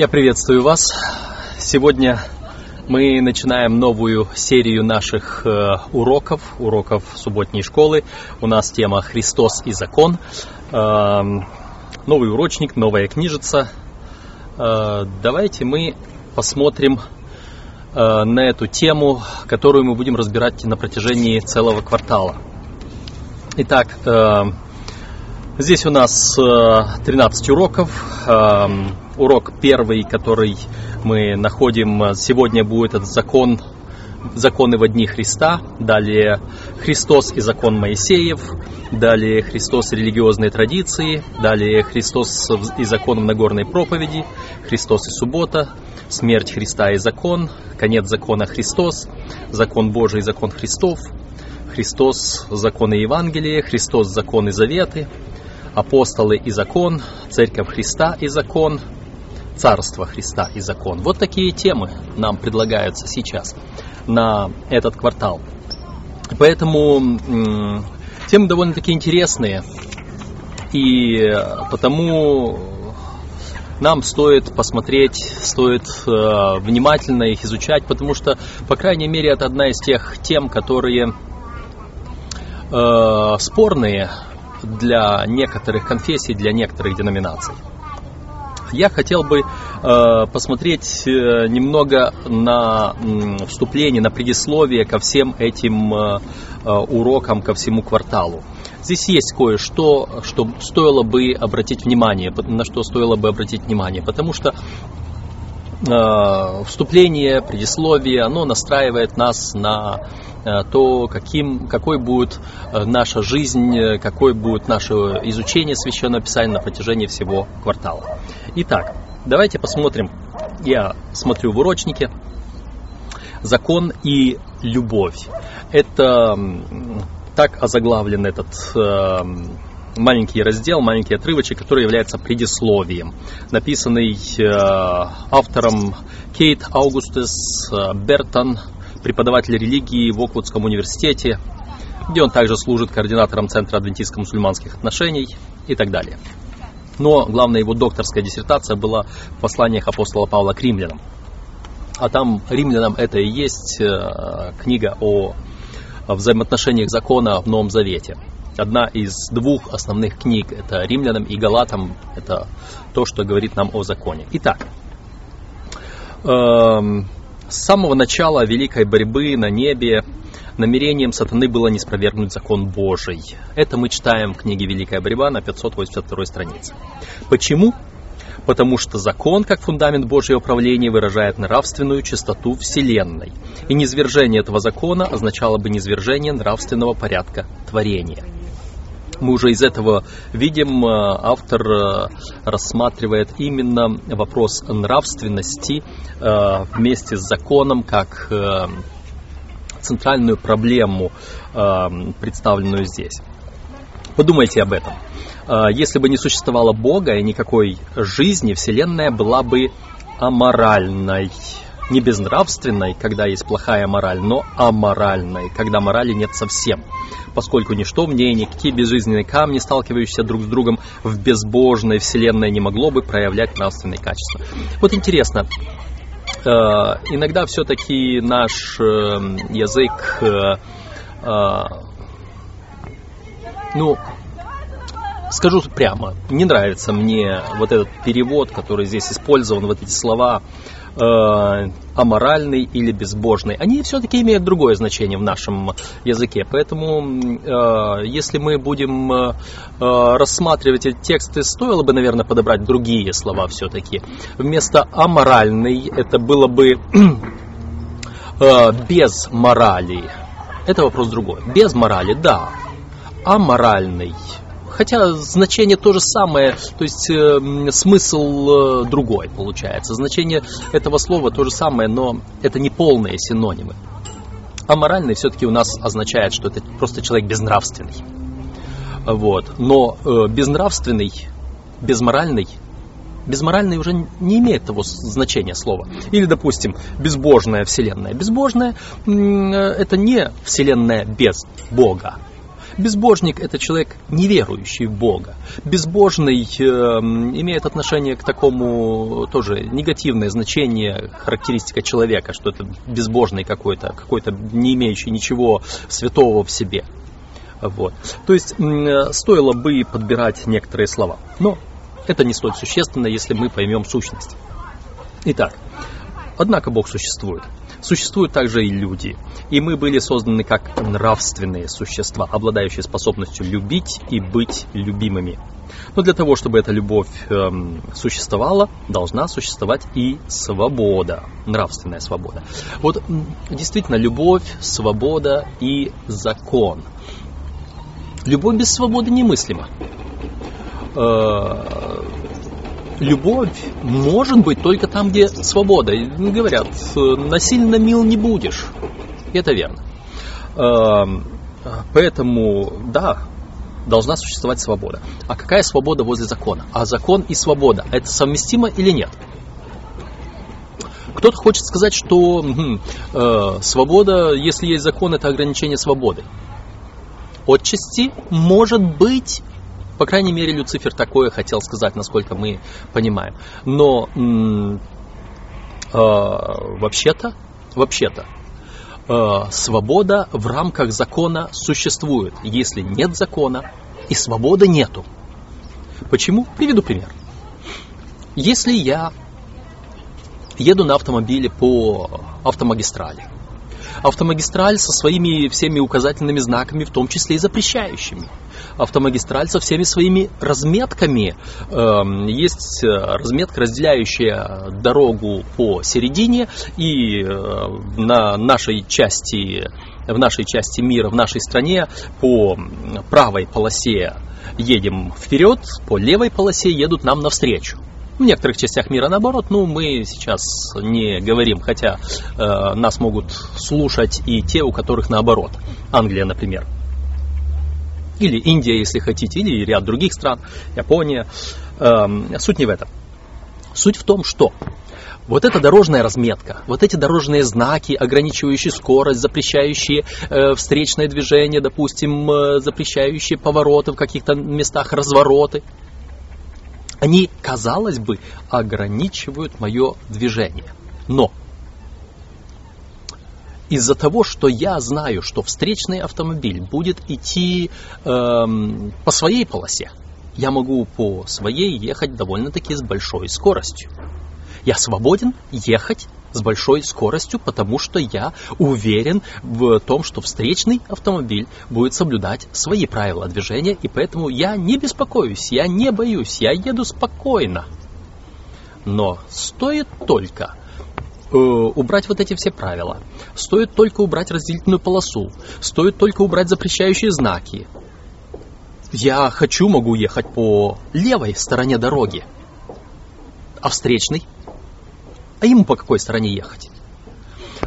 Я приветствую вас. Сегодня мы начинаем новую серию наших э, уроков, уроков субботней школы. У нас тема «Христос и закон». Э, новый урочник, новая книжица. Э, давайте мы посмотрим э, на эту тему, которую мы будем разбирать на протяжении целого квартала. Итак, здесь у нас э, 13 уроков. Урок первый, который мы находим сегодня, будет этот закон, законы во дни Христа. Далее Христос и закон Моисеев. Далее Христос и религиозные традиции. Далее Христос и закон в Нагорной проповеди. Христос и суббота. Смерть Христа и закон. Конец закона Христос. Закон Божий и закон Христов. Христос, законы Евангелия, Христос, законы заветы, апостолы и закон, церковь Христа и закон, царство Христа и закон. Вот такие темы нам предлагаются сейчас на этот квартал. Поэтому темы довольно-таки интересные, и потому нам стоит посмотреть, стоит э, внимательно их изучать, потому что, по крайней мере, это одна из тех тем, которые э, спорные для некоторых конфессий, для некоторых деноминаций. Я хотел бы э, посмотреть э, немного на э, вступление, на предисловие ко всем этим э, э, урокам, ко всему кварталу. Здесь есть кое-что, что стоило бы обратить внимание, на что стоило бы обратить внимание, потому что вступление, предисловие, оно настраивает нас на Э, то каким, какой будет э, наша жизнь, э, какой будет наше изучение Священного Писания на протяжении всего квартала. Итак, давайте посмотрим. Я смотрю в урочнике. Закон и любовь. Это так озаглавлен этот маленький раздел, маленький отрывочек, который является предисловием, написанный автором Кейт Аугустес Бертон преподаватель религии в Оквудском университете, где он также служит координатором Центра адвентистско-мусульманских отношений и так далее. Но главная его докторская диссертация была в посланиях апостола Павла к римлянам. А там римлянам это и есть э, книга о взаимоотношениях закона в Новом Завете. Одна из двух основных книг это римлянам и галатам. Это то, что говорит нам о законе. Итак, эм, с самого начала великой борьбы на небе намерением сатаны было не спровергнуть закон Божий. Это мы читаем в книге «Великая борьба» на 582 странице. Почему? Потому что закон, как фундамент Божьего правления, выражает нравственную чистоту Вселенной. И низвержение этого закона означало бы низвержение нравственного порядка творения – мы уже из этого видим, э, автор э, рассматривает именно вопрос нравственности э, вместе с законом как центральную проблему, представленную здесь. Подумайте об этом. Если бы не существовало Бога и никакой жизни, Вселенная была бы аморальной не безнравственной, когда есть плохая мораль, но аморальной, когда морали нет совсем. Поскольку ничто в ней, никакие безжизненные камни, сталкивающиеся друг с другом в безбожной вселенной, не могло бы проявлять нравственные качества. Вот интересно, э, иногда все-таки наш э, язык, э, ну, скажу прямо, не нравится мне вот этот перевод, который здесь использован, вот эти слова э, аморальный или безбожный, они все-таки имеют другое значение в нашем языке. Поэтому, э, если мы будем э, рассматривать эти тексты, стоило бы, наверное, подобрать другие слова все-таки. Вместо аморальный это было бы э, без морали. Это вопрос другой. Без морали, да. Аморальный хотя значение то же самое, то есть э, смысл э, другой получается. Значение этого слова то же самое, но это не полные синонимы. Аморальный все-таки у нас означает, что это просто человек безнравственный. Вот. Но э, безнравственный, безморальный, безморальный уже не имеет того значения слова. Или, допустим, безбожная вселенная. Безбожная э, это не вселенная без Бога Безбожник – это человек, неверующий в Бога. Безбожный э, имеет отношение к такому тоже негативное значение, характеристика человека, что это безбожный какой-то, какой-то не имеющий ничего святого в себе. Вот. То есть э, стоило бы подбирать некоторые слова. Но это не столь существенно, если мы поймем сущность. Итак, однако Бог существует. Существуют также и люди. И мы были созданы как нравственные существа, обладающие способностью любить и быть любимыми. Но для того, чтобы эта любовь эм, существовала, должна существовать и свобода, нравственная свобода. Вот действительно любовь, свобода и закон. Любовь без свободы немыслима. Э, любовь может быть только там, где свобода. Говорят, насильно мил не будешь. Это верно. Эм, поэтому, да, должна существовать свобода. А какая свобода возле закона? А закон и свобода, это совместимо или нет? Кто-то хочет сказать, что э, свобода, если есть закон, это ограничение свободы. Отчасти может быть по крайней мере, Люцифер такое хотел сказать, насколько мы понимаем. Но э, вообще-то, вообще-то, э, свобода в рамках закона существует. Если нет закона, и свободы нету. Почему? Приведу пример. Если я еду на автомобиле по автомагистрали, автомагистраль со своими всеми указательными знаками, в том числе и запрещающими – автомагистраль со всеми своими разметками. Эм, есть э, разметка, разделяющая дорогу по середине, и э, на нашей части, в нашей части мира, в нашей стране по правой полосе едем вперед, по левой полосе едут нам навстречу. В некоторых частях мира наоборот, ну мы сейчас не говорим, хотя э, нас могут слушать и те, у которых наоборот. Англия, например или Индия, если хотите, или ряд других стран, Япония. Эм, суть не в этом. Суть в том, что вот эта дорожная разметка, вот эти дорожные знаки, ограничивающие скорость, запрещающие э, встречное движение, допустим, э, запрещающие повороты в каких-то местах, развороты, они, казалось бы, ограничивают мое движение. Но из-за того, что я знаю, что встречный автомобиль будет идти эм, по своей полосе, я могу по своей ехать довольно-таки с большой скоростью. Я свободен ехать с большой скоростью, потому что я уверен в том, что встречный автомобиль будет соблюдать свои правила движения, и поэтому я не беспокоюсь, я не боюсь, я еду спокойно. Но стоит только убрать вот эти все правила. Стоит только убрать разделительную полосу. Стоит только убрать запрещающие знаки. Я хочу, могу ехать по левой стороне дороги. А встречный? А ему по какой стороне ехать?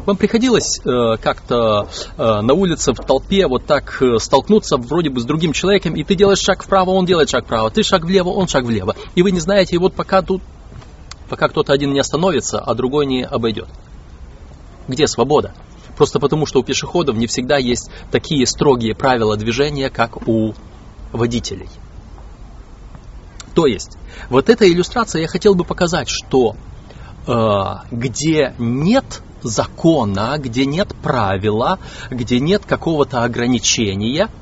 Вам приходилось э, как-то э, на улице в толпе вот так э, столкнуться вроде бы с другим человеком, и ты делаешь шаг вправо, он делает шаг вправо, ты шаг влево, он шаг влево. И вы не знаете, и вот пока тут пока кто-то один не остановится, а другой не обойдет. Где свобода? Просто потому, что у пешеходов не всегда есть такие строгие правила движения, как у водителей. То есть, вот эта иллюстрация я хотел бы показать, что э, где нет закона, где нет правила, где нет какого-то ограничения –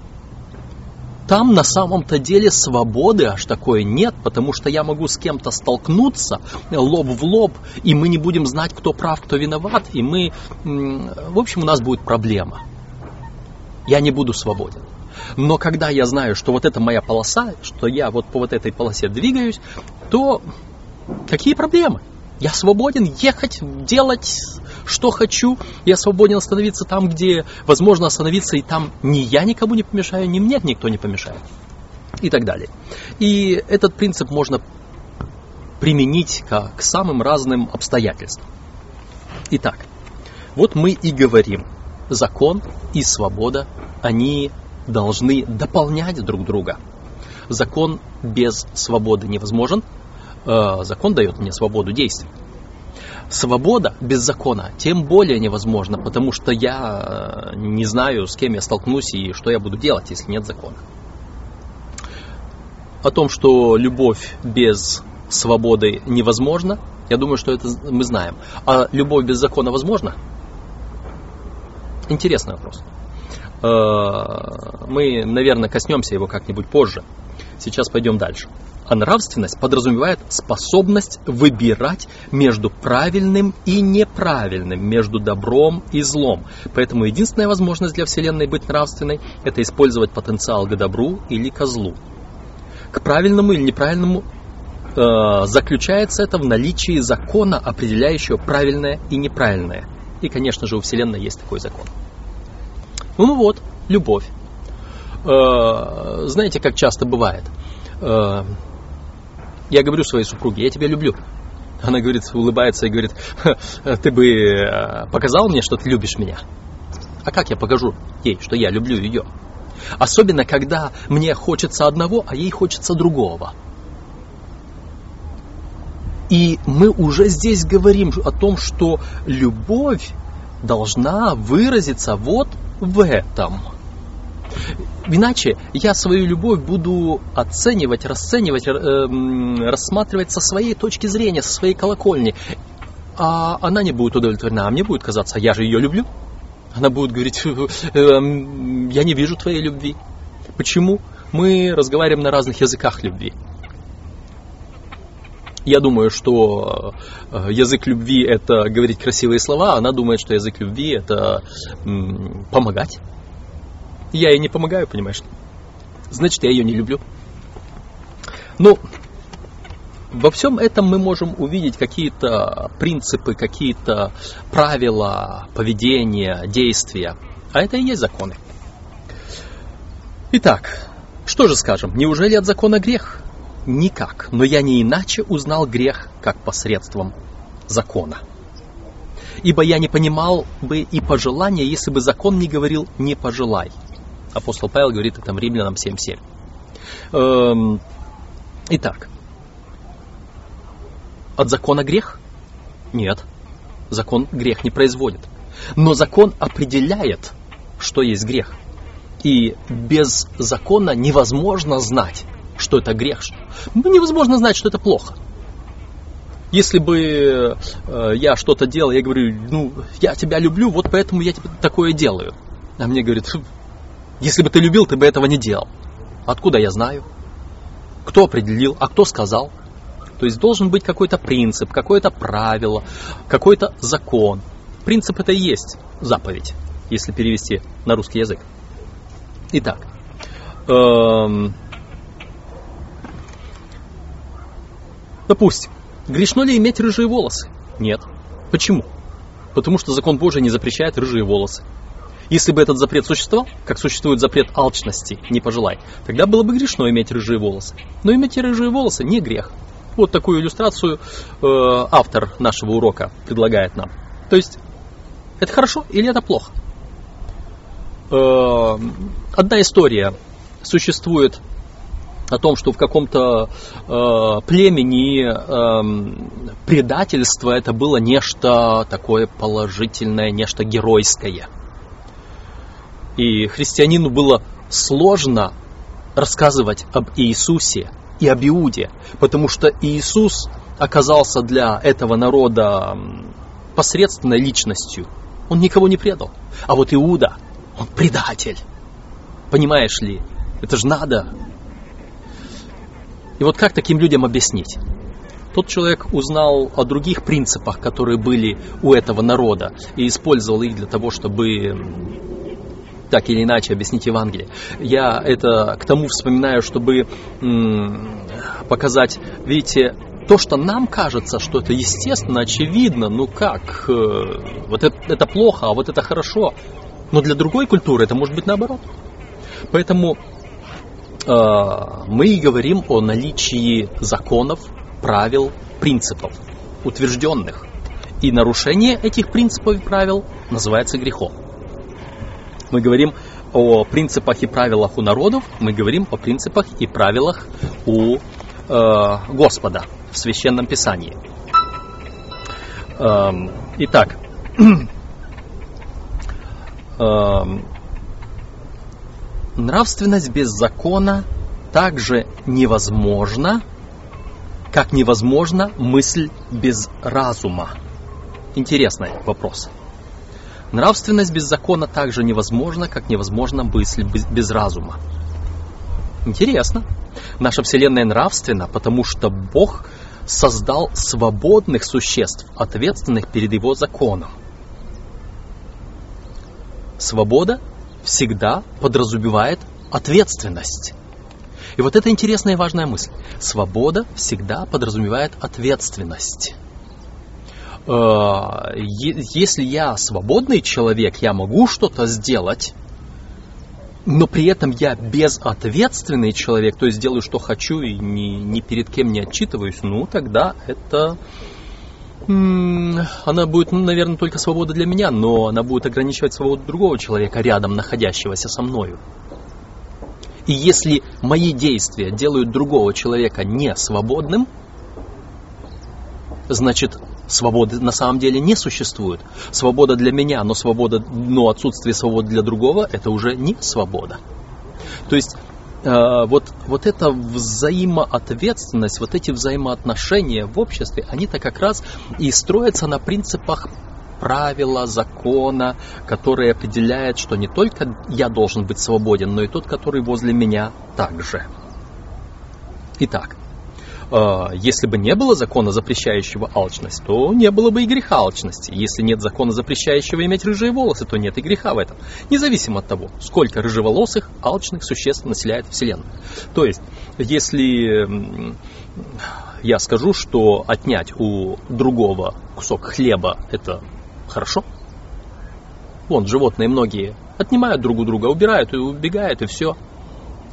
там на самом-то деле свободы аж такой нет, потому что я могу с кем-то столкнуться лоб в лоб, и мы не будем знать, кто прав, кто виноват, и мы, в общем, у нас будет проблема. Я не буду свободен. Но когда я знаю, что вот это моя полоса, что я вот по вот этой полосе двигаюсь, то какие проблемы? Я свободен ехать, делать, что хочу. Я свободен остановиться там, где возможно остановиться, и там ни я никому не помешаю, ни мне никто не помешает. И так далее. И этот принцип можно применить к, к самым разным обстоятельствам. Итак, вот мы и говорим, закон и свобода, они должны дополнять друг друга. Закон без свободы невозможен, Э, закон дает мне свободу действий. Свобода без закона тем более невозможна, потому что я не знаю, с кем я столкнусь и что я буду делать, если нет закона. О том, что любовь без свободы невозможна, я думаю, что это мы знаем. А любовь без закона возможна? Интересный вопрос. Э, мы, наверное, коснемся его как-нибудь позже. Сейчас пойдем дальше. А нравственность подразумевает способность выбирать между правильным и неправильным, между добром и злом. Поэтому единственная возможность для Вселенной быть нравственной – это использовать потенциал к добру или к злу. К правильному или неправильному э, заключается это в наличии закона, определяющего правильное и неправильное. И, конечно же, у Вселенной есть такой закон. Ну вот, любовь. Э, знаете, как часто бывает? Я говорю своей супруге, я тебя люблю. Она говорит, улыбается и говорит, ты бы э, показал мне, что ты любишь меня. А как я покажу ей, что я люблю ее? Особенно, когда мне хочется одного, а ей хочется другого. И мы уже здесь говорим о том, что любовь должна выразиться вот в этом. Иначе я свою любовь буду оценивать, расценивать, э, рассматривать со своей точки зрения, со своей колокольни. А она не будет удовлетворена, а мне будет казаться, я же ее люблю. Она будет говорить, «Э, эм, я не вижу твоей любви. Почему? Мы разговариваем на разных языках любви. Я думаю, что э, язык любви это говорить красивые слова, она думает, что язык любви это помогать. Я ей не помогаю, понимаешь? Значит, я ее не люблю. Ну, во всем этом мы можем увидеть какие-то принципы, какие-то правила поведения, действия. А это и есть законы. Итак, что же скажем, неужели от закона грех? Никак, но я не иначе узнал грех, как посредством закона. Ибо я не понимал бы и пожелания, если бы закон не говорил «не пожелай». Апостол Павел говорит это в Римлянам 7.7. Эм, итак, от закона грех? Нет, закон грех не производит. Но закон определяет, что есть грех. И без закона невозможно знать, что это грех. Невозможно знать, что это плохо. Если бы э, я что-то делал, я говорю, ну, я тебя люблю, вот поэтому я тебе такое делаю. А мне говорят, если бы ты любил, ты бы этого не делал. Откуда я знаю? Кто определил, а кто сказал? То есть должен быть какой-то принцип, какое-то правило, какой-то закон. Принцип это и есть заповедь, если перевести на русский язык. Итак, эм, Допустим, грешно ли иметь рыжие волосы? Нет. Почему? Потому что закон Божий не запрещает рыжие волосы. Если бы этот запрет существовал, как существует запрет алчности, не пожелай, тогда было бы грешно иметь рыжие волосы. Но иметь рыжие волосы не грех. Вот такую иллюстрацию э, автор нашего урока предлагает нам. То есть, это хорошо или это плохо? Э, одна история существует о том, что в каком-то э, племени э, предательство это было нечто такое положительное, нечто геройское. И христианину было сложно рассказывать об Иисусе и об Иуде, потому что Иисус оказался для этого народа посредственной личностью. Он никого не предал. А вот Иуда, он предатель. Понимаешь ли, это же надо и вот как таким людям объяснить? Тот человек узнал о других принципах, которые были у этого народа, и использовал их для того, чтобы так или иначе объяснить Евангелие. Я это к тому вспоминаю, чтобы показать, видите, то, что нам кажется, что это естественно, очевидно, ну как, э, вот это, это плохо, а вот это хорошо. Но для другой культуры это может быть наоборот. Поэтому Э, мы говорим о наличии законов, правил, принципов, утвержденных. И нарушение этих принципов и правил называется грехом. Мы говорим о принципах и правилах у народов, мы говорим о принципах и правилах у э, Господа в Священном Писании. Эм, итак, эм, нравственность без закона также невозможна, как невозможна мысль без разума. Интересный вопрос. Нравственность без закона также невозможна, как невозможна мысль без разума. Интересно. Наша Вселенная нравственна, потому что Бог создал свободных существ, ответственных перед Его законом. Свобода всегда подразумевает ответственность. И вот это интересная и важная мысль. Свобода всегда подразумевает ответственность. Э, если я свободный человек, я могу что-то сделать, но при этом я безответственный человек, то есть делаю, что хочу и ни, ни перед кем не отчитываюсь, ну тогда это... Она будет, ну, наверное, только свобода для меня, но она будет ограничивать свободу другого человека, рядом находящегося со мною. И если мои действия делают другого человека не свободным, значит, свободы на самом деле не существует. Свобода для меня, но, свобода, но отсутствие свободы для другого – это уже не свобода. То есть э, вот, вот эта взаимоответственность, вот эти взаимоотношения в обществе, они-то как раз и строятся на принципах правила, закона, который определяет, что не только я должен быть свободен, но и тот, который возле меня также. Итак, если бы не было закона, запрещающего алчность, то не было бы и греха алчности. Если нет закона, запрещающего иметь рыжие волосы, то нет и греха в этом. Независимо от того, сколько рыжеволосых, алчных существ населяет Вселенную. То есть, если я скажу, что отнять у другого кусок хлеба это Хорошо? Вон, животные многие отнимают друг у друга, убирают и убегают, и все.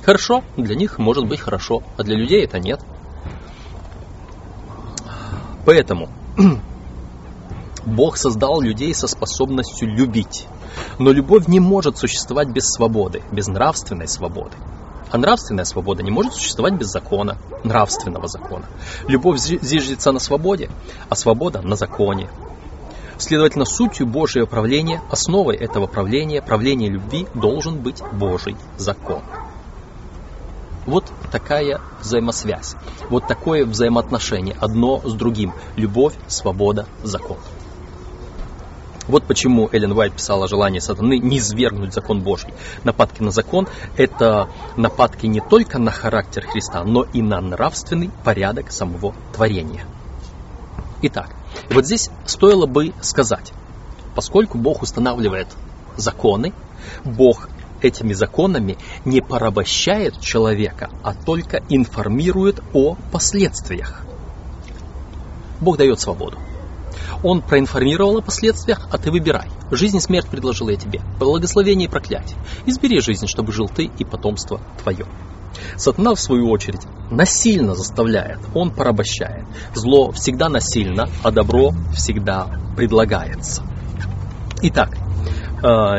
Хорошо, для них может быть хорошо, а для людей это нет. Поэтому Бог создал людей со способностью любить. Но любовь не может существовать без свободы, без нравственной свободы. А нравственная свобода не может существовать без закона, нравственного закона. Любовь зиждется на свободе, а свобода на законе. Следовательно, сутью Божьего правления, основой этого правления, правления любви, должен быть Божий закон. Вот такая взаимосвязь, вот такое взаимоотношение одно с другим. Любовь, свобода, закон. Вот почему Эллен Уайт писала желание сатаны не свергнуть закон Божий. Нападки на закон – это нападки не только на характер Христа, но и на нравственный порядок самого творения. Итак, вот здесь стоило бы сказать, поскольку Бог устанавливает законы, Бог этими законами не порабощает человека, а только информирует о последствиях. Бог дает свободу. Он проинформировал о последствиях, а ты выбирай. Жизнь и смерть предложил я тебе. Благословение и проклятие. Избери жизнь, чтобы жил ты и потомство твое. Сатана, в свою очередь, насильно заставляет, он порабощает. Зло всегда насильно, а добро всегда предлагается. Итак,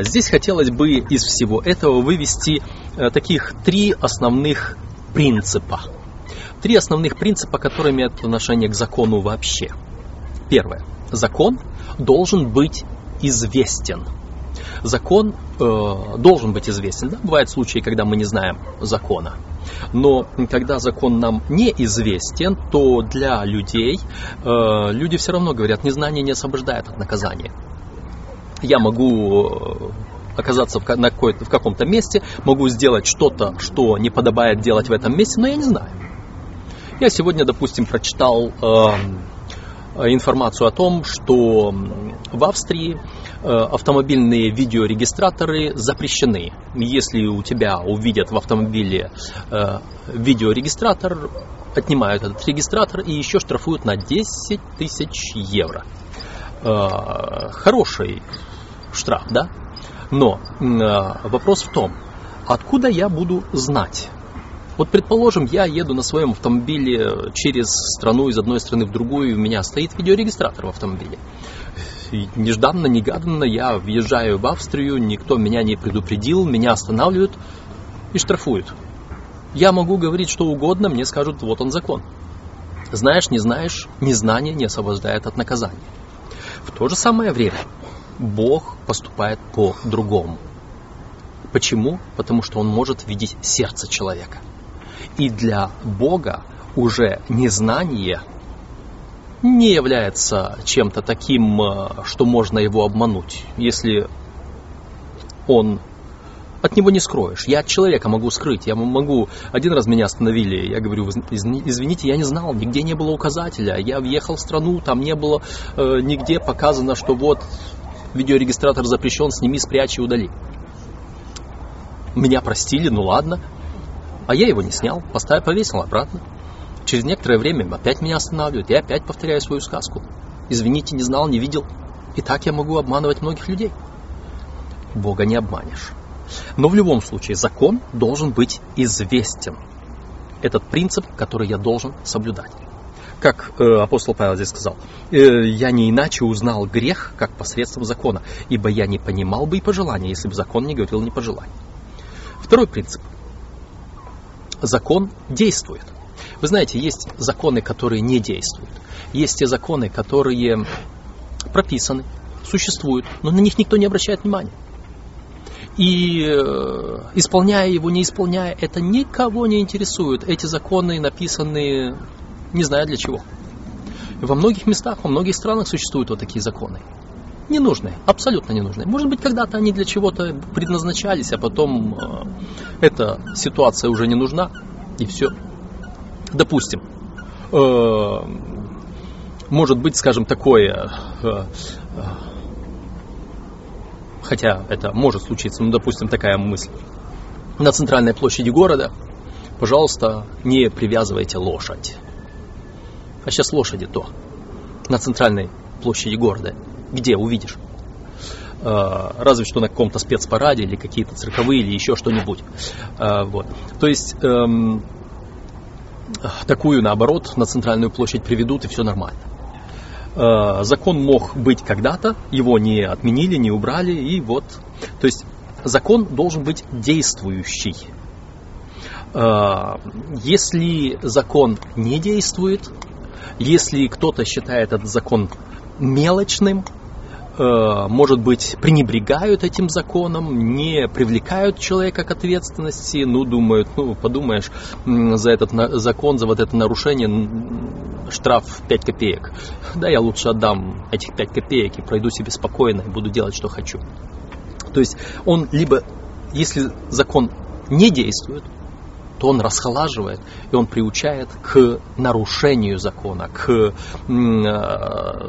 здесь хотелось бы из всего этого вывести э, таких три основных принципа. Три основных принципа, которые имеют отношение к закону вообще. Первое. Закон должен быть известен – закон э, должен быть известен. Да? Бывают случаи, когда мы не знаем закона. Но когда закон нам неизвестен, то для людей э, люди все равно говорят, незнание не освобождает от наказания. Я могу э, оказаться в, на в каком-то месте, могу сделать что-то, что не подобает делать в этом месте, но я не знаю. Я сегодня, допустим, прочитал э, информацию о том, что в Австрии Э, автомобильные видеорегистраторы запрещены. Если у тебя увидят в автомобиле э, видеорегистратор, отнимают этот регистратор и еще штрафуют на 10 тысяч евро. Э, хороший штраф, да? Но вопрос в том, откуда я буду знать, вот, предположим, я еду на своем автомобиле через страну из одной страны в другую, и у меня стоит видеорегистратор в автомобиле нежданно, негаданно я въезжаю в Австрию, никто меня не предупредил, меня останавливают и штрафуют. Я могу говорить что угодно, мне скажут, вот он закон. Знаешь, не знаешь, незнание не освобождает от наказания. В то же самое время Бог поступает по-другому. Почему? Потому что Он может видеть сердце человека. И для Бога уже незнание не является чем-то таким, э, что можно его обмануть, если он от него не скроешь. Я от человека могу скрыть. Я могу... Один раз меня остановили. Я говорю, извините, я не знал, нигде не было указателя. Я въехал в страну, там не было э, нигде показано, что вот видеорегистратор запрещен, сними, спрячь и удали. Меня простили, ну ладно. А я его не снял, поставил, повесил обратно. Через некоторое время опять меня останавливают. Я опять повторяю свою сказку. Извините, не знал, не видел. И так я могу обманывать многих людей. Бога не обманешь. Но в любом случае закон должен быть известен. Этот принцип, который я должен соблюдать. Как э, апостол Павел здесь сказал, э, я не иначе узнал грех, как посредством закона, ибо я не понимал бы и пожелания, если бы закон не говорил не пожелай. Второй принцип. Закон действует. Вы знаете, есть законы, которые не действуют. Есть те законы, которые прописаны, существуют, но на них никто не обращает внимания. И э, исполняя его, не исполняя, это никого не интересует. Эти законы написаны не знаю для чего. Во многих местах, во многих странах существуют вот такие законы. Ненужные, абсолютно ненужные. Может быть, когда-то они для чего-то предназначались, а потом э, эта ситуация уже не нужна, и все. Допустим, э, может быть, скажем, такое, э, э, хотя это может случиться, ну, допустим, такая мысль. На центральной площади города, пожалуйста, не привязывайте лошадь. А сейчас лошади то. На центральной площади города. Где увидишь? Э, разве что на каком-то спецпараде или какие-то цирковые или еще что-нибудь. Э, вот. То есть эм, такую, наоборот, на центральную площадь приведут, и все нормально. Э, закон мог быть когда-то, его не отменили, не убрали, и вот. То есть закон должен быть действующий. Э, если закон не действует, если кто-то считает этот закон мелочным, Э, может быть, пренебрегают этим законом, не привлекают человека к ответственности, ну, думают, ну, подумаешь, за этот закон, за вот это нарушение штраф 5 копеек. Да, я лучше отдам этих 5 копеек и пройду себе спокойно и буду делать, что хочу. То есть он либо, если закон не действует, то он расхолаживает и он приучает к нарушению закона, к э,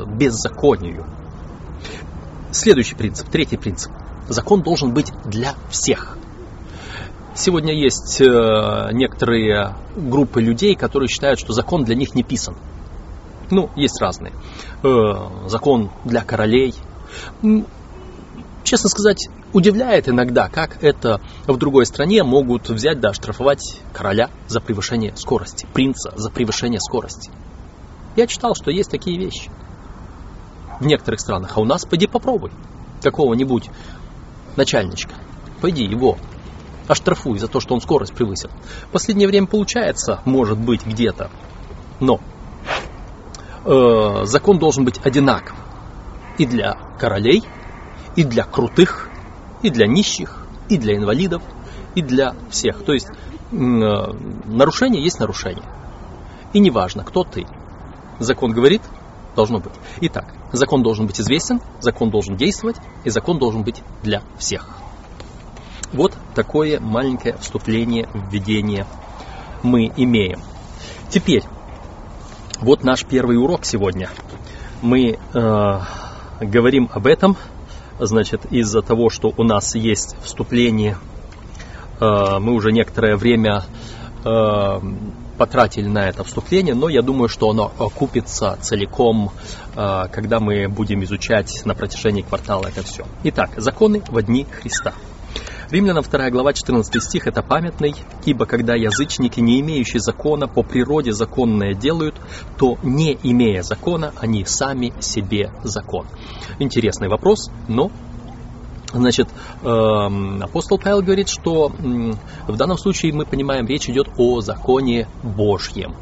беззаконию. Следующий принцип, третий принцип. Закон должен быть для всех. Сегодня есть э, некоторые группы людей, которые считают, что закон для них не писан. Ну, есть разные. Э, закон для королей. Честно сказать, удивляет иногда, как это в другой стране могут взять да оштрафовать короля за превышение скорости, принца за превышение скорости. Я читал, что есть такие вещи в некоторых странах, а у нас пойди попробуй какого-нибудь начальничка. Пойди его оштрафуй за то, что он скорость превысил. В последнее время получается, может быть, где-то, но э, закон должен быть одинаков и для королей, и для крутых, и для нищих, и для инвалидов, и для всех. То есть э, нарушение есть нарушение. И неважно, кто ты. Закон говорит, должно быть. Итак, закон должен быть известен, закон должен действовать, и закон должен быть для всех. Вот такое маленькое вступление, введение мы имеем. Теперь, вот наш первый урок сегодня. Мы э, говорим об этом, значит, из-за того, что у нас есть вступление, э, мы уже некоторое время э, потратили на это вступление, но я думаю, что оно окупится целиком, э, когда мы будем изучать на протяжении квартала это все. Итак, законы в дни Христа. Римлянам 2 глава 14 стих это памятный, ибо когда язычники, не имеющие закона, по природе законное делают, то не имея закона, они сами себе закон. Интересный вопрос, но Значит, эм, апостол Павел говорит, что в данном случае мы понимаем, речь идет о законе Божьем.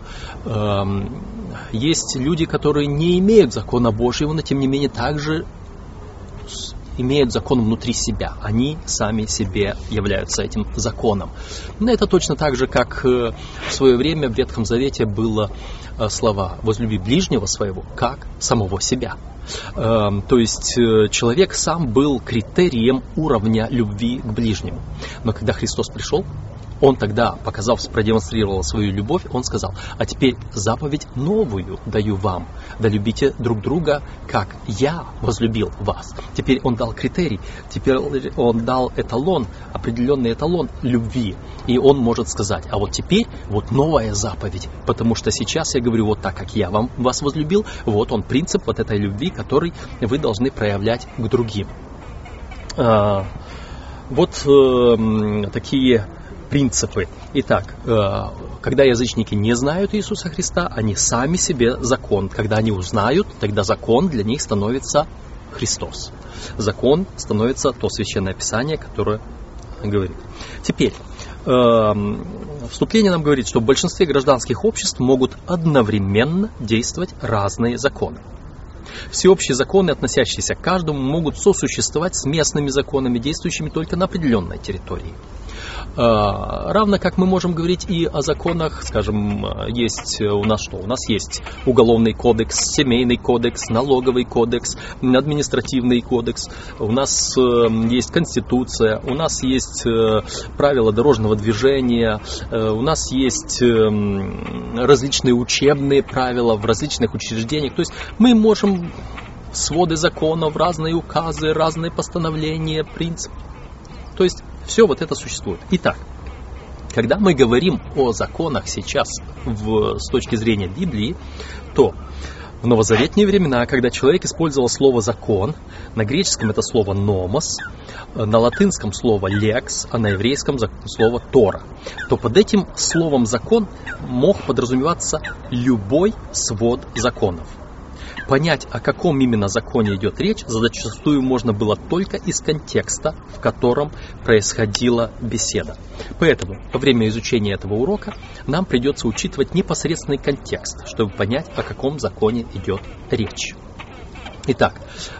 Эм, есть люди, которые не имеют закона Божьего, но тем не менее также имеют закон внутри себя. Они сами себе являются этим законом. Но это точно так же, как э, в свое время в Ветхом Завете было э, слова «возлюби ближнего своего, как самого себя». Эм, то есть э, человек сам был критерием уровня любви к ближнему. Но когда Христос пришел, он тогда, показав, продемонстрировал свою любовь, он сказал, а теперь заповедь новую даю вам, да любите друг друга, как я возлюбил вас. Теперь он дал критерий, теперь он дал эталон, определенный эталон любви. И он может сказать, а вот теперь вот новая заповедь, потому что сейчас я говорю вот так, как я вам, вас возлюбил, вот он принцип вот этой любви, который вы должны проявлять к другим. А, вот э, такие принципы. Итак, э, когда язычники не знают Иисуса Христа, они сами себе закон. Когда они узнают, тогда закон для них становится Христос. Закон становится то священное писание, которое говорит. Теперь, э, вступление нам говорит, что в большинстве гражданских обществ могут одновременно действовать разные законы. Всеобщие законы, относящиеся к каждому, могут сосуществовать с местными законами, действующими только на определенной территории. А, равно как мы можем говорить и о законах, скажем, есть у нас что? У нас есть уголовный кодекс, семейный кодекс, налоговый кодекс, административный кодекс, у нас э, есть конституция, у нас есть э, правила дорожного движения, э, у нас есть различные учебные правила в различных учреждениях. То есть мы можем своды законов, разные указы, разные постановления, принципы. То есть все вот это существует. Итак, когда мы говорим о законах сейчас в, с точки зрения Библии, то в новозаветные времена, когда человек использовал слово «закон», на греческом это слово «номос», на латынском слово «лекс», а на еврейском слово «тора», то под этим словом «закон» мог подразумеваться любой свод законов. Понять, о каком именно законе идет речь, зачастую можно было только из контекста, в котором происходила беседа. Поэтому во время изучения этого урока нам придется учитывать непосредственный контекст, чтобы понять, о каком законе идет речь. Итак,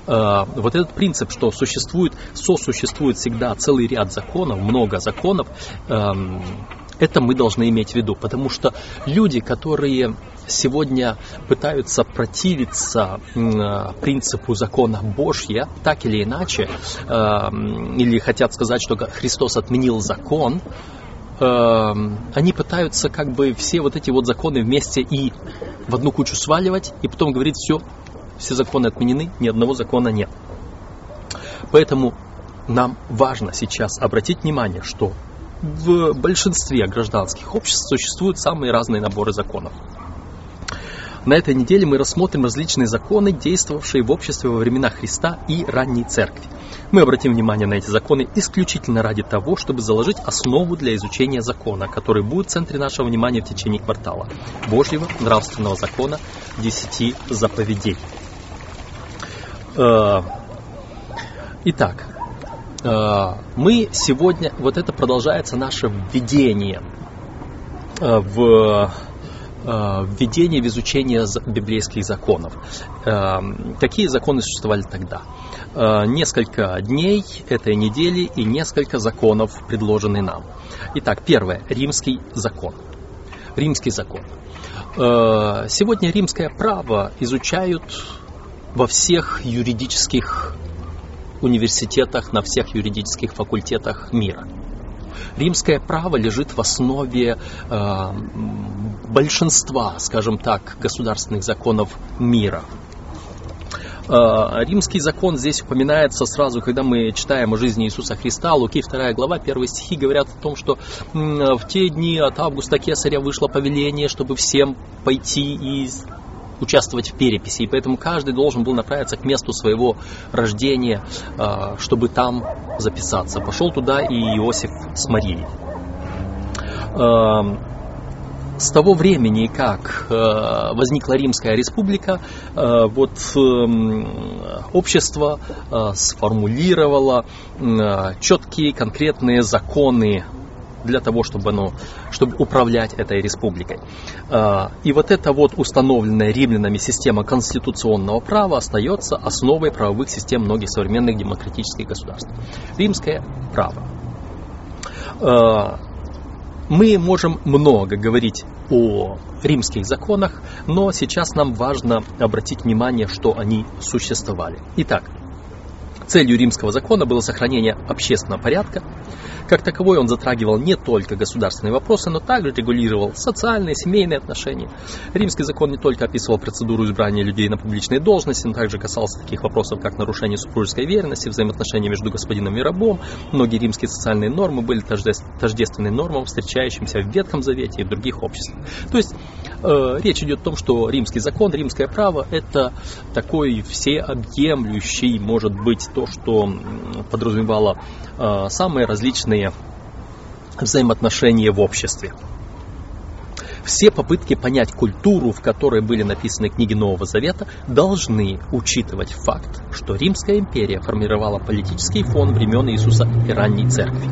э, вот этот принцип, что существует, сосуществует всегда целый ряд законов, много законов, эм, это мы должны иметь в виду, потому что люди, которые сегодня пытаются противиться принципу закона Божья, так или иначе, эм, или хотят сказать, что Христос отменил закон, эм, они пытаются как бы все вот эти вот законы вместе и в одну кучу сваливать, и потом говорить, все, все законы отменены, ни одного закона нет. Поэтому нам важно сейчас обратить внимание, что в большинстве гражданских обществ существуют самые разные наборы законов. На этой неделе мы рассмотрим различные законы, действовавшие в обществе во времена Христа и ранней церкви. Мы обратим внимание на эти законы исключительно ради того, чтобы заложить основу для изучения закона, который будет в центре нашего внимания в течение квартала. Божьего нравственного закона десяти заповедей. Э, итак, мы сегодня, вот это продолжается наше введение э, в Э, введение в изучение библейских законов. Какие э, законы существовали тогда? Э, несколько дней этой недели и несколько законов предложены нам. Итак, первое. Римский закон. Римский закон. Сегодня римское право изучают во всех юридических университетах, на всех юридических факультетах мира. Римское право лежит в основе э, большинства, скажем так, государственных законов мира. Э, римский закон здесь упоминается сразу, когда мы читаем о жизни Иисуса Христа. Луки 2 глава, первые стихи говорят о том, что в те дни от Августа Кесаря вышло повеление, чтобы всем пойти и участвовать в переписи, и поэтому каждый должен был направиться к месту своего рождения, а, чтобы там записаться. Пошел туда и Иосиф с Марией. с того времени, как э, возникла Римская республика, вот эм, общество сформулировало четкие конкретные законы для того, чтобы, оно, чтобы управлять этой республикой. И вот эта вот установленная римлянами система конституционного права остается основой правовых систем многих современных демократических государств. Римское право мы можем много говорить о римских законах, но сейчас нам важно обратить внимание, что они существовали. Итак, Целью римского закона было сохранение общественного порядка. Как таковой он затрагивал не только государственные вопросы, но также регулировал социальные, семейные отношения. Римский закон не только описывал процедуру избрания людей на публичные должности, но также касался таких вопросов, как нарушение супружеской верности, взаимоотношения между господином и рабом. Многие римские социальные нормы были тождественны нормам, встречающимся в Ветхом Завете и в других обществах. То есть речь идет о том, что римский закон, римское право – это такой всеобъемлющий, может быть, то, что подразумевало э, самые различные взаимоотношения в обществе. Все попытки понять культуру, в которой были написаны книги Нового Завета, должны учитывать факт, что Римская империя формировала политический фон времен Иисуса и ранней церкви.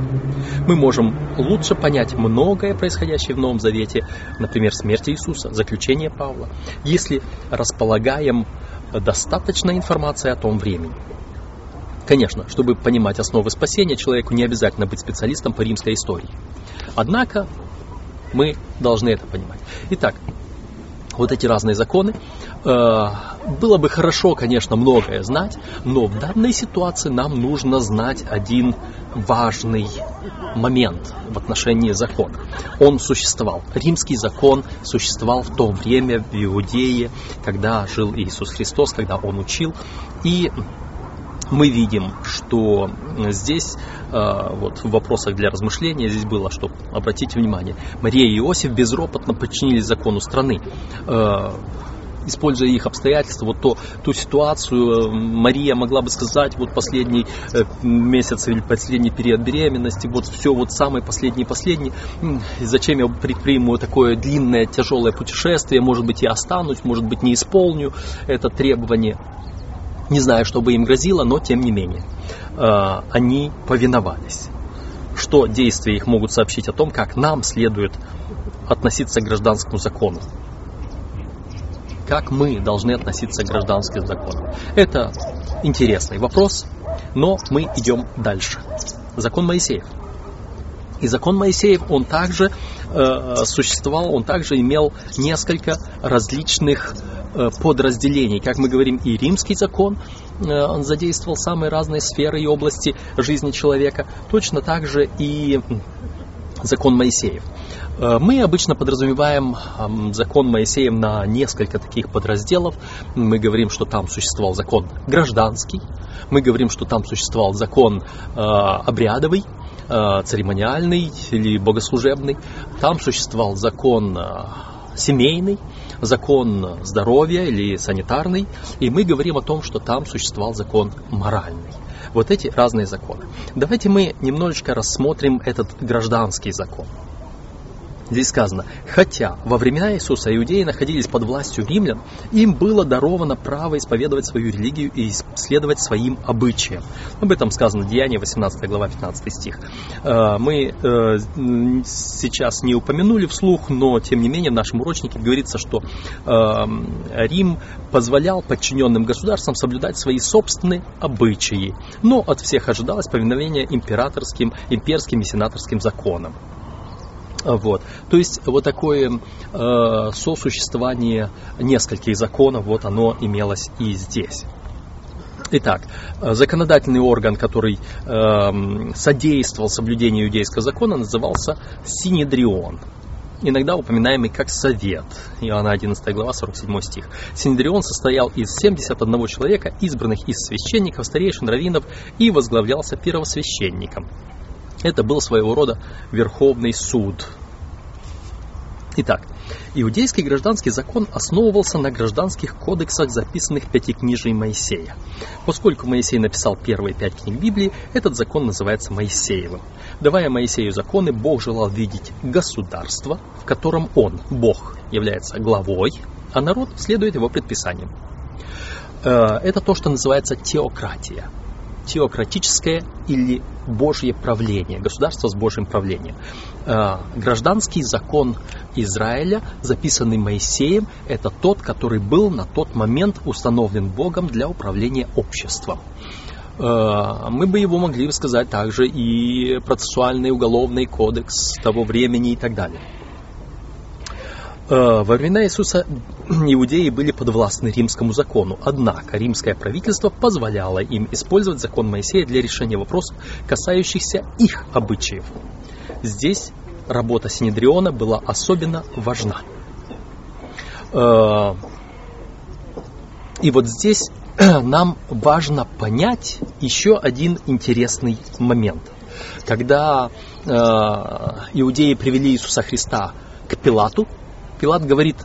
Мы можем лучше понять многое происходящее в Новом Завете, например, смерть Иисуса, заключение Павла, если располагаем достаточно информации о том времени. Конечно, чтобы понимать основы спасения, человеку не обязательно быть специалистом по римской истории. Однако мы должны это понимать. Итак, вот эти разные законы. Э, было бы хорошо, конечно, многое знать, но в данной ситуации нам нужно знать один важный момент в отношении закона. Он существовал. Римский закон существовал в то время в Иудее, когда жил Иисус Христос, когда Он учил. И мы видим, что здесь э, вот в вопросах для размышления здесь было, что обратите внимание, Мария и Иосиф безропотно подчинились закону страны. Э, используя их обстоятельства, вот то, ту ситуацию, э, Мария могла бы сказать, вот последний месяц или последний период беременности, вот все, вот самый последний последний, зачем я предприму такое длинное, тяжелое путешествие, может быть, я останусь, может быть, не исполню это требование. Не знаю, что бы им грозило, но тем не менее. Э, они повиновались. Что действия их могут сообщить о том, как нам следует относиться к гражданскому закону. Как мы должны относиться к гражданскому закону. Это интересный вопрос, но мы идем дальше. Закон Моисеев. И закон Моисеев, он также э, существовал, он также имел несколько различных Э, подразделений. Как мы говорим, и римский закон, э, он задействовал самые разные сферы и области жизни человека, точно так же и закон Моисеев. Э, мы обычно подразумеваем закон Моисеев на несколько таких подразделов. Мы говорим, что там существовал закон гражданский, мы говорим, что там существовал закон обрядовый, церемониальный или богослужебный, там существовал закон семейный, закон здоровья или санитарный, и мы говорим о том, что там существовал закон моральный. Вот эти разные законы. Давайте мы немножечко рассмотрим этот гражданский закон. Здесь сказано, хотя во времена Иисуса иудеи находились под властью римлян, им было даровано право исповедовать свою религию и следовать своим обычаям. Об этом сказано Деяние 18 глава 15 стих. Э, мы э, сейчас не упомянули вслух, но тем не менее в нашем урочнике говорится, что э, Рим позволял подчиненным государствам соблюдать свои собственные обычаи, но от всех ожидалось повиновение императорским, имперским и сенаторским законам. Вот. То есть вот такое э, сосуществование нескольких законов, вот оно имелось и здесь. Итак, законодательный орган, который э, содействовал соблюдению иудейского закона, назывался Синедрион иногда упоминаемый как Совет. Иоанна 11 глава, 47 стих. Синедрион состоял из 71 человека, избранных из священников, старейшин, раввинов и возглавлялся первосвященником. Это был своего рода Верховный суд. Итак, иудейский гражданский закон основывался на гражданских кодексах, записанных в Пятикнижии Моисея. Поскольку Моисей написал первые пять книг Библии, этот закон называется Моисеевым. Давая Моисею законы, Бог желал видеть государство, в котором он, Бог, является главой, а народ следует его предписаниям. Э, это то, что называется теократия теократическое или Божье правление, государство с Божьим правлением. Э, гражданский закон Израиля, записанный Моисеем, это тот, который был на тот момент установлен Богом для управления обществом. Э, мы бы его могли сказать также и процессуальный уголовный кодекс того времени и так далее. Э, во времена Иисуса иудеи были подвластны римскому закону, однако римское правительство позволяло им использовать закон Моисея для решения вопросов, касающихся их обычаев. Здесь работа Синедриона была особенно важна. Э, и вот здесь нам важно понять еще один интересный момент. Когда э, иудеи привели Иисуса Христа к Пилату, Пилат говорит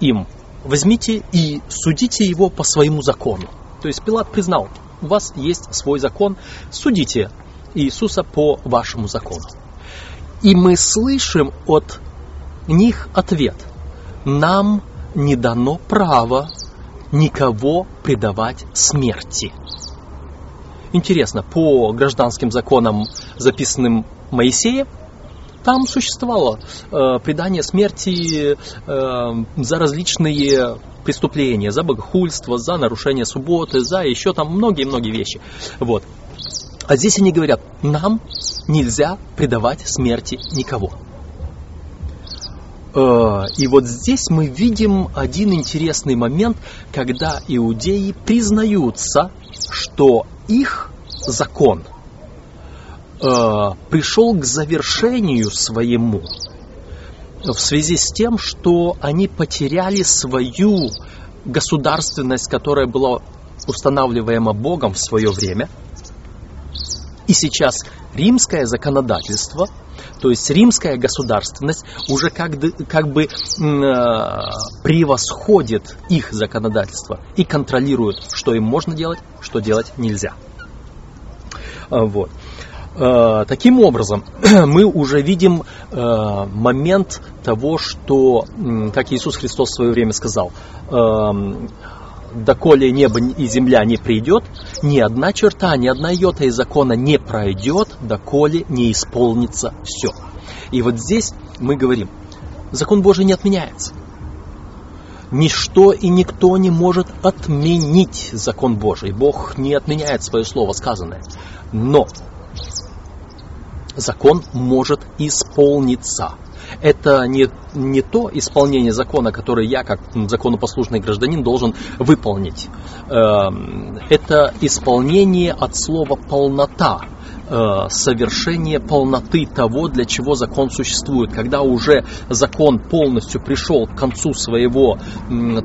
им, возьмите и судите его по своему закону. То есть Пилат признал, у вас есть свой закон, судите Иисуса по вашему закону. И мы слышим от них ответ. Нам не дано право никого предавать смерти. Интересно, по гражданским законам, записанным Моисеем, там существовало э, предание смерти э, за различные преступления, за богохульство, за нарушение субботы, за еще там многие-многие вещи. Вот. А здесь они говорят, нам нельзя предавать смерти никого. Э, и вот здесь мы видим один интересный момент, когда иудеи признаются, что их закон – пришел к завершению своему в связи с тем, что они потеряли свою государственность, которая была устанавливаема Богом в свое время. И сейчас римское законодательство, то есть римская государственность уже как, как бы э, превосходит их законодательство и контролирует, что им можно делать, что делать нельзя. Вот. Э, таким образом, мы уже видим э, момент того, что, как Иисус Христос в свое время сказал, эм, доколе небо и земля не придет, ни одна черта, ни одна йота из закона не пройдет, доколе не исполнится все. И вот здесь мы говорим, закон Божий не отменяется. Ничто и никто не может отменить закон Божий. Бог не отменяет свое слово сказанное. Но закон может исполниться. Это не, не то исполнение закона, которое я, как законопослушный гражданин, должен выполнить. Эм, это исполнение от слова полнота э, совершение полноты того, для чего закон существует. Когда уже закон полностью пришел к концу своего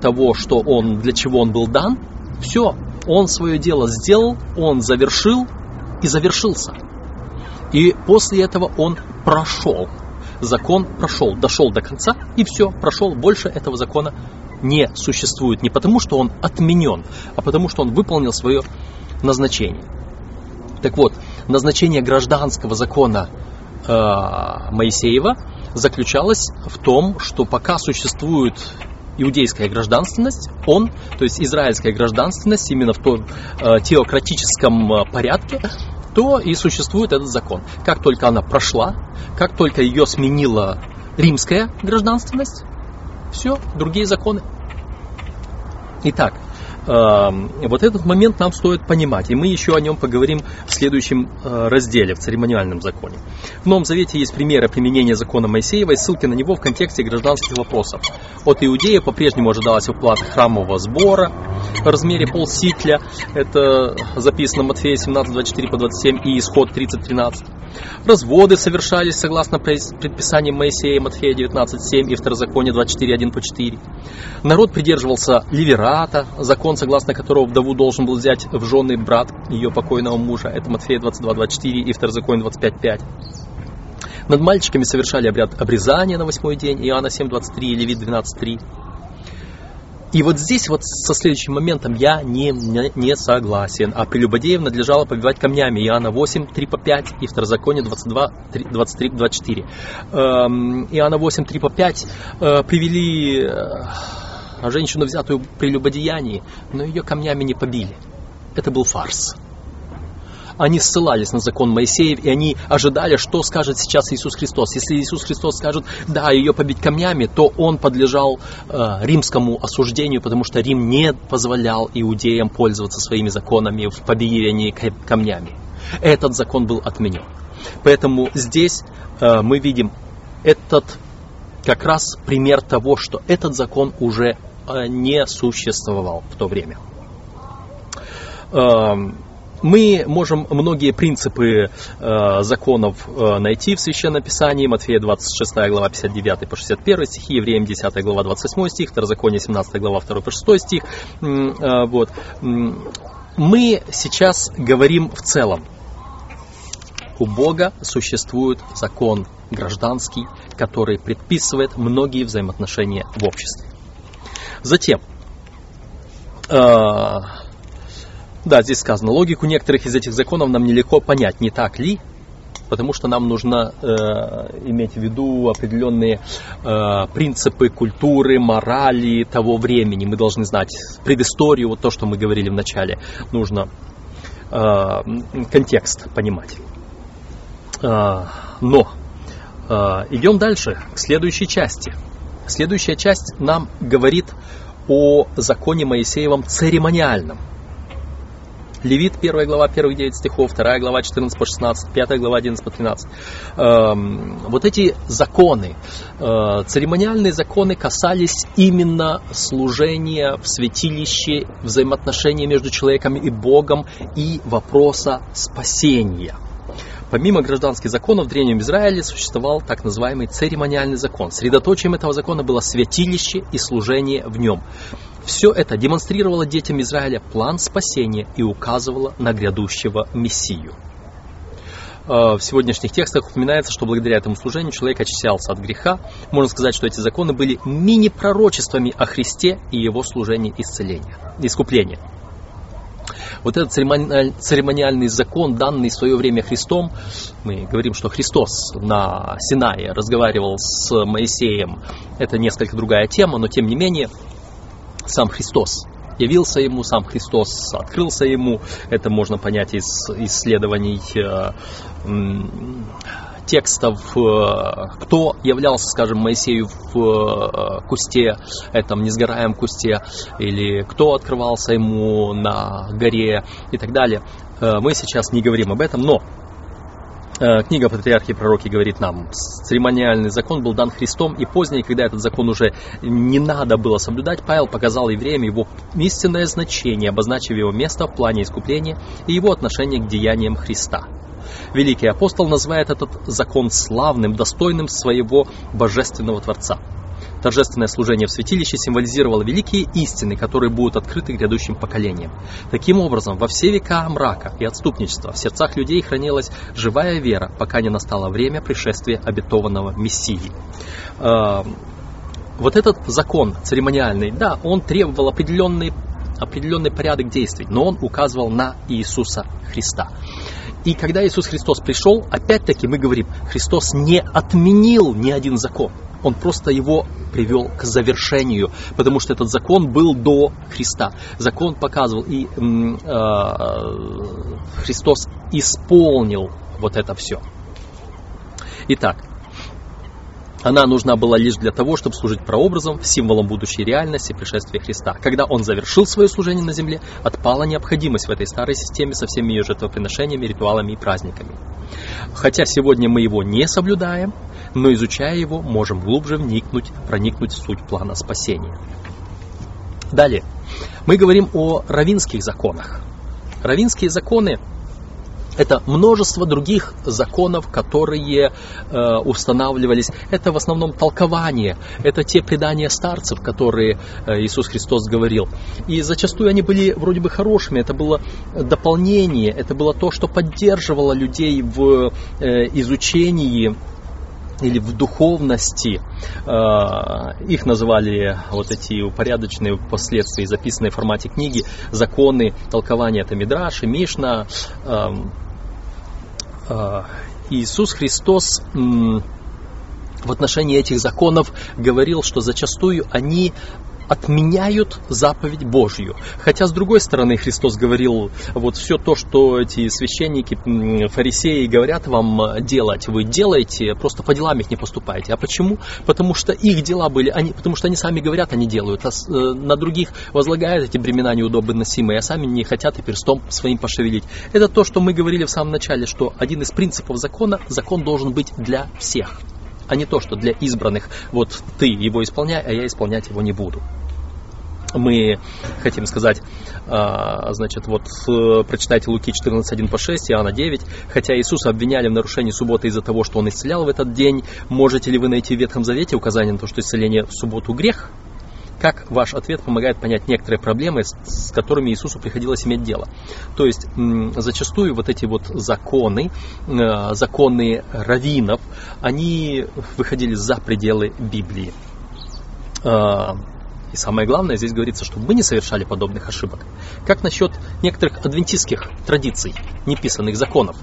того, что он, для чего он был дан, все, он свое дело сделал, он завершил и завершился. И после этого он прошел. Закон прошел, дошел до конца и все, прошел. Больше этого закона не существует. Не потому, что он отменен, а потому, что он выполнил свое назначение. Так вот, назначение гражданского закона э, Моисеева заключалось в том, что пока существует иудейская гражданственность, он, то есть израильская гражданственность, именно в том э, теократическом э, порядке, то и существует этот закон. Как только она прошла, как только ее сменила римская гражданственность, все, другие законы. Итак, вот этот момент нам стоит понимать, и мы еще о нем поговорим в следующем э, разделе, в церемониальном законе. В Новом Завете есть примеры применения закона Моисеева и ссылки на него в контексте гражданских вопросов. От Иудея по-прежнему ожидалась уплата храмового сбора в размере полсикля, это записано в Матфея 17, 24 по 27 и Исход 30, 13. Разводы совершались согласно предписаниям Моисея, Матфея 19.7 и Второзакония 24.1 по 4. Народ придерживался ливерата, закон, согласно которого вдову должен был взять в жены брат ее покойного мужа. Это Матфея 22.24 и Второзаконие 25.5. Над мальчиками совершали обряд обрезания на восьмой день, Иоанна 7.23 и Левит 12.3. И вот здесь вот со следующим моментом я не, не, не согласен. А прелюбодеев надлежало побивать камнями. Иоанна 8, 3 по 5 и Второзаконие 22, 3, 23, 24. Эм, Иоанна 8, 3 по 5 э, привели э, женщину, взятую при прелюбодеянии, но ее камнями не побили. Это был фарс они ссылались на закон Моисеев, и они ожидали, что скажет сейчас Иисус Христос. Если Иисус Христос скажет, да, ее побить камнями, то он подлежал э, римскому осуждению, потому что Рим не позволял иудеям пользоваться своими законами в побиении камнями. Этот закон был отменен. Поэтому здесь э, мы видим этот как раз пример того, что этот закон уже не существовал в то время. Эм, мы можем многие принципы э, законов э, найти в Священном Писании. Матфея 26 глава 59 по 61 стихи, Евреям 10 глава 28 стих, Второзаконие 17 глава 2 по 6 стих. Э, вот. Мы сейчас говорим в целом. У Бога существует закон гражданский, который предписывает многие взаимоотношения в обществе. Затем, э, да, здесь сказано, логику некоторых из этих законов нам нелегко понять, не так ли? Потому что нам нужно э, иметь в виду определенные э, принципы культуры, морали того времени. Мы должны знать предысторию, вот то, что мы говорили в начале. Нужно э, контекст понимать. Э, но э, идем дальше, к следующей части. Следующая часть нам говорит о законе Моисеевом церемониальном. Левит, 1 глава, 1 9 стихов, 2 глава, 14 по 16, 5 глава, 11 по 13. Эм, вот эти законы, э, церемониальные законы касались именно служения в святилище, взаимоотношения между человеком и Богом и вопроса спасения. Помимо гражданских законов в Древнем Израиле существовал так называемый церемониальный закон. Средоточием этого закона было святилище и служение в нем. Все это демонстрировало детям Израиля план спасения и указывало на грядущего Мессию. Э, в сегодняшних текстах упоминается, что благодаря этому служению человек очищался от греха. Можно сказать, что эти законы были мини-пророчествами о Христе и его служении исцеления, искупления. Вот этот церемониальный закон, данный в свое время Христом, мы говорим, что Христос на Синае разговаривал с Моисеем, это несколько другая тема, но тем не менее сам Христос явился ему, сам Христос открылся ему. Это можно понять из исследований э, текстов, э, кто являлся, скажем, Моисею в э, кусте, этом несгораемом кусте, или кто открывался ему на горе и так далее. Мы сейчас не говорим об этом, но Э, книга «Патриархи пророки» говорит нам, церемониальный закон был дан Христом, и позднее, когда этот закон уже не надо было соблюдать, Павел показал евреям его истинное значение, обозначив его место в плане искупления и его отношение к деяниям Христа. Великий апостол называет этот закон славным, достойным своего божественного Творца – Торжественное служение в святилище символизировало великие истины, которые будут открыты грядущим поколениям. Таким образом, во все века мрака и отступничества в сердцах людей хранилась живая вера, пока не настало время пришествия обетованного Мессии. А, вот этот закон церемониальный, да, он требовал определенный, определенный порядок действий, но он указывал на Иисуса Христа. И когда Иисус Христос пришел, опять-таки мы говорим, Христос не отменил ни один закон – он просто его привел к завершению, потому что этот закон был до Христа. Закон показывал, и э, Христос исполнил вот это все. Итак, она нужна была лишь для того, чтобы служить прообразом, символом будущей реальности пришествия Христа. Когда он завершил свое служение на земле, отпала необходимость в этой старой системе со всеми ее жертвоприношениями, ритуалами и праздниками. Хотя сегодня мы его не соблюдаем, но изучая его, можем глубже вникнуть, проникнуть в суть плана спасения. Далее, мы говорим о равинских законах. Равинские законы это множество других законов, которые э, устанавливались. Это в основном толкование, это те предания старцев, которые э, Иисус Христос говорил. И зачастую они были вроде бы хорошими, это было дополнение, это было то, что поддерживало людей в э, изучении или в духовности. Э, их называли вот эти упорядоченные впоследствии записанные в формате книги законы толкования это Мидраш и Мишна. Э, Иисус Христос в отношении этих законов говорил, что зачастую они отменяют заповедь Божью. Хотя, с другой стороны, Христос говорил, вот все то, что эти священники, фарисеи говорят вам делать, вы делаете, просто по делам их не поступаете. А почему? Потому что их дела были, они, потому что они сами говорят, они делают, а э, на других возлагают эти бремена неудобно носимые, а сами не хотят и перстом своим пошевелить. Это то, что мы говорили в самом начале, что один из принципов закона, закон должен быть для всех а не то, что для избранных, вот ты его исполняй, а я исполнять его не буду. Мы хотим сказать, а, значит, вот э, прочитайте Луки 14.1 по 6, Иоанна 9. Хотя Иисуса обвиняли в нарушении субботы из-за того, что Он исцелял в этот день, можете ли вы найти в Ветхом Завете указание на то, что исцеление в субботу грех? Как ваш ответ помогает понять некоторые проблемы, с которыми Иисусу приходилось иметь дело? То есть зачастую вот эти вот законы, э, законы раввинов, они выходили за пределы Библии. А, и самое главное, здесь говорится, чтобы мы не совершали подобных ошибок. Как насчет некоторых адвентистских традиций, неписанных законов?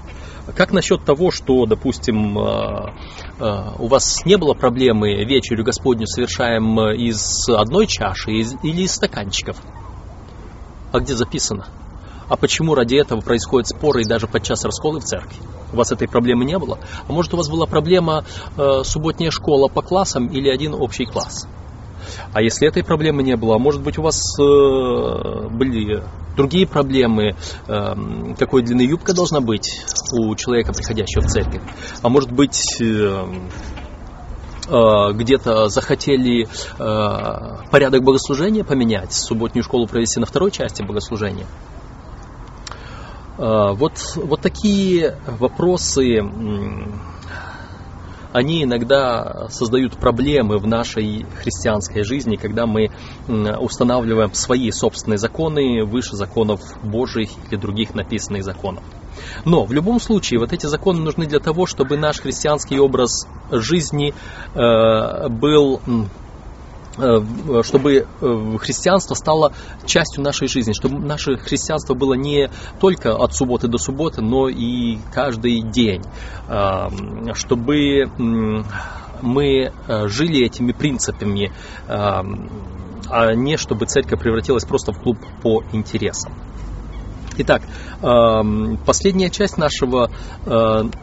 Как насчет того, что, допустим, э, э, у вас не было проблемы вечерю Господню совершаем из одной чаши или из стаканчиков? А где записано? А почему ради этого происходят споры и даже подчас расколы в церкви? У вас этой проблемы не было? А может у вас была проблема э, субботняя школа по классам или один общий класс? А если этой проблемы не было, может быть у вас э, были другие проблемы, э, какой длины юбка должна быть у человека, приходящего в церковь, а может быть э, э где-то захотели э, порядок богослужения поменять, субботнюю школу провести на второй части богослужения. Э, вот, вот такие вопросы они иногда создают проблемы в нашей христианской жизни, когда мы устанавливаем свои собственные законы выше законов Божьих или других написанных законов. Но в любом случае вот эти законы нужны для того, чтобы наш христианский образ жизни э, был чтобы э, христианство стало частью нашей жизни, чтобы наше христианство было не только от субботы до субботы, но и каждый день, эм, чтобы мы э, жили этими принципами, эм, а не чтобы церковь превратилась просто в клуб по интересам. Итак, эм, последняя часть нашего,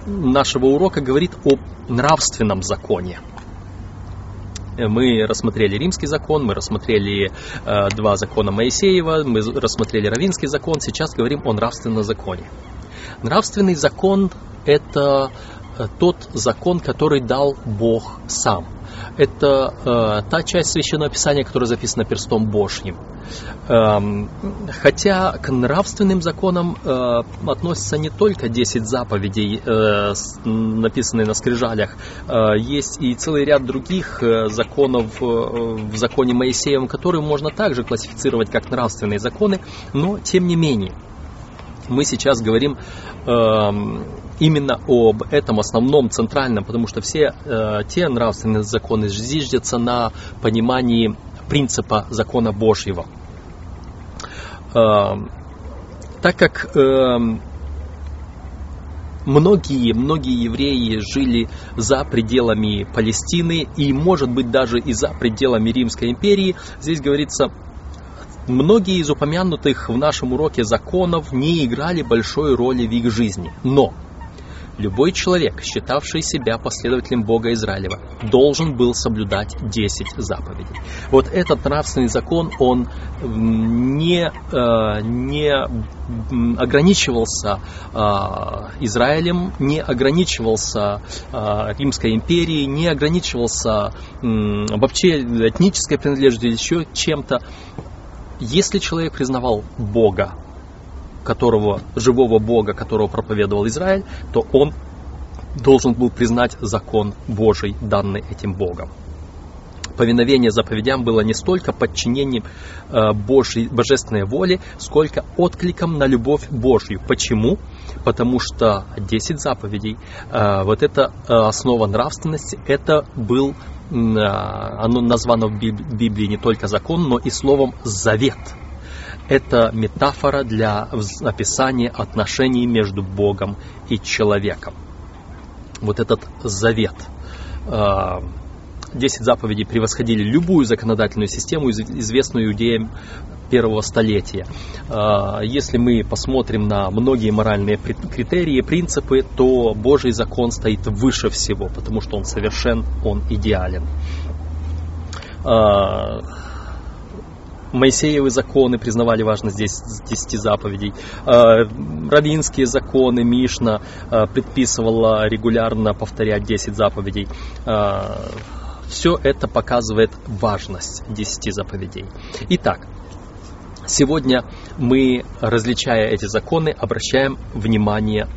нашего урока говорит о нравственном законе. Мы рассмотрели римский закон, мы рассмотрели э, два закона Моисеева, мы рассмотрели равинский закон, сейчас говорим о нравственном законе. Нравственный закон – это э, тот закон, который дал Бог сам – это э, та часть священного писания, которая записана перстом Божьим. Эм, хотя к нравственным законам э, относятся не только 10 заповедей, э, написанные на скрижалях, э, есть и целый ряд других э, законов э, в законе Моисеевом, которые можно также классифицировать как нравственные законы, но тем не менее мы сейчас говорим именно об этом основном, центральном, потому что все э, те нравственные законы зиждятся на понимании принципа закона Божьего. Э, так как э, многие, многие евреи жили за пределами Палестины и, может быть, даже и за пределами Римской империи, здесь говорится Многие из упомянутых в нашем уроке законов не играли большой роли в их жизни. Но любой человек, считавший себя последователем Бога Израилева, должен был соблюдать 10 заповедей. Вот этот нравственный закон, он не, э, не ограничивался э, Израилем, не ограничивался э, Римской империей, не ограничивался вообще этнической принадлежностью или еще чем-то. Если человек признавал Бога, которого, живого Бога, которого проповедовал Израиль, то он должен был признать закон Божий, данный этим Богом. повиновение заповедям было не столько подчинением э, Божьей, божественной воле, сколько откликом на любовь Божью. Почему? Потому что 10 заповедей, э, вот это э, основа нравственности, это был, оно названо в Библии не только закон, но и словом завет. Это метафора для описания отношений между Богом и человеком. Вот этот завет – 10 заповедей превосходили любую законодательную систему, известную иудеям первого столетия. А, если мы посмотрим на многие моральные критерии, принципы, то Божий закон стоит выше всего, потому что он совершен, он идеален. А, Моисеевы законы признавали важность здесь 10 заповедей. А, равинские законы, Мишна предписывала регулярно повторять 10 заповедей. Все это показывает важность десяти заповедей. Итак, сегодня мы, различая эти законы, обращаем внимание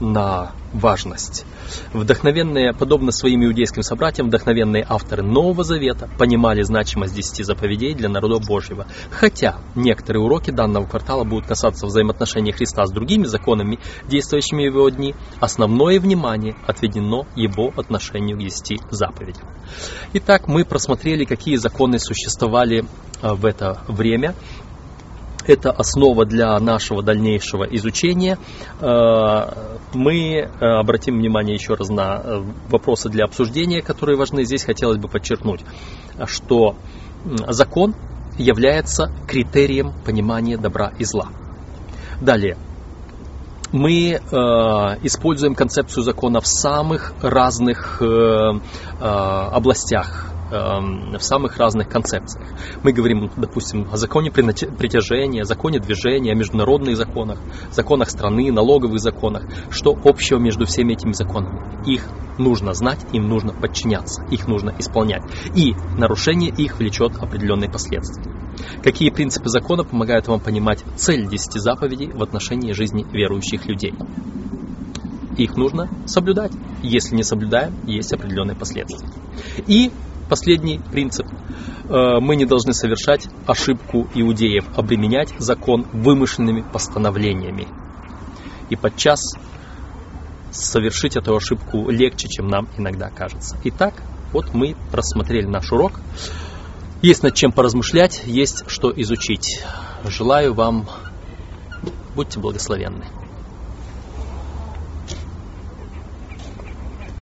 на важность. Вдохновенные, подобно своим иудейским собратьям, вдохновенные авторы Нового Завета понимали значимость десяти заповедей для народа Божьего. Хотя некоторые уроки данного квартала будут касаться взаимоотношений Христа с другими законами, действующими в его дни, основное внимание отведено его отношению к десяти заповедям. Итак, мы просмотрели, какие законы существовали э, в это время это основа для нашего дальнейшего изучения. Э, мы э, обратим внимание еще раз на э, вопросы для обсуждения, которые важны. Здесь хотелось бы подчеркнуть, что закон является критерием понимания добра и зла. Далее. Мы э, используем концепцию закона в самых разных э, э, областях в самых разных концепциях. Мы говорим, допустим, о законе притяжения, о законе движения, о международных законах, законах страны, налоговых законах. Что общего между всеми этими законами? Их нужно знать, им нужно подчиняться, их нужно исполнять. И нарушение их влечет определенные последствия. Какие принципы закона помогают вам понимать цель десяти заповедей в отношении жизни верующих людей? Их нужно соблюдать. Если не соблюдаем, есть определенные последствия. И Последний принцип. Э, мы не должны совершать ошибку иудеев, обременять закон вымышленными постановлениями. И подчас совершить эту ошибку легче, чем нам иногда кажется. Итак, вот мы рассмотрели наш урок. Есть над чем поразмышлять, есть что изучить. Желаю вам, будьте благословенны.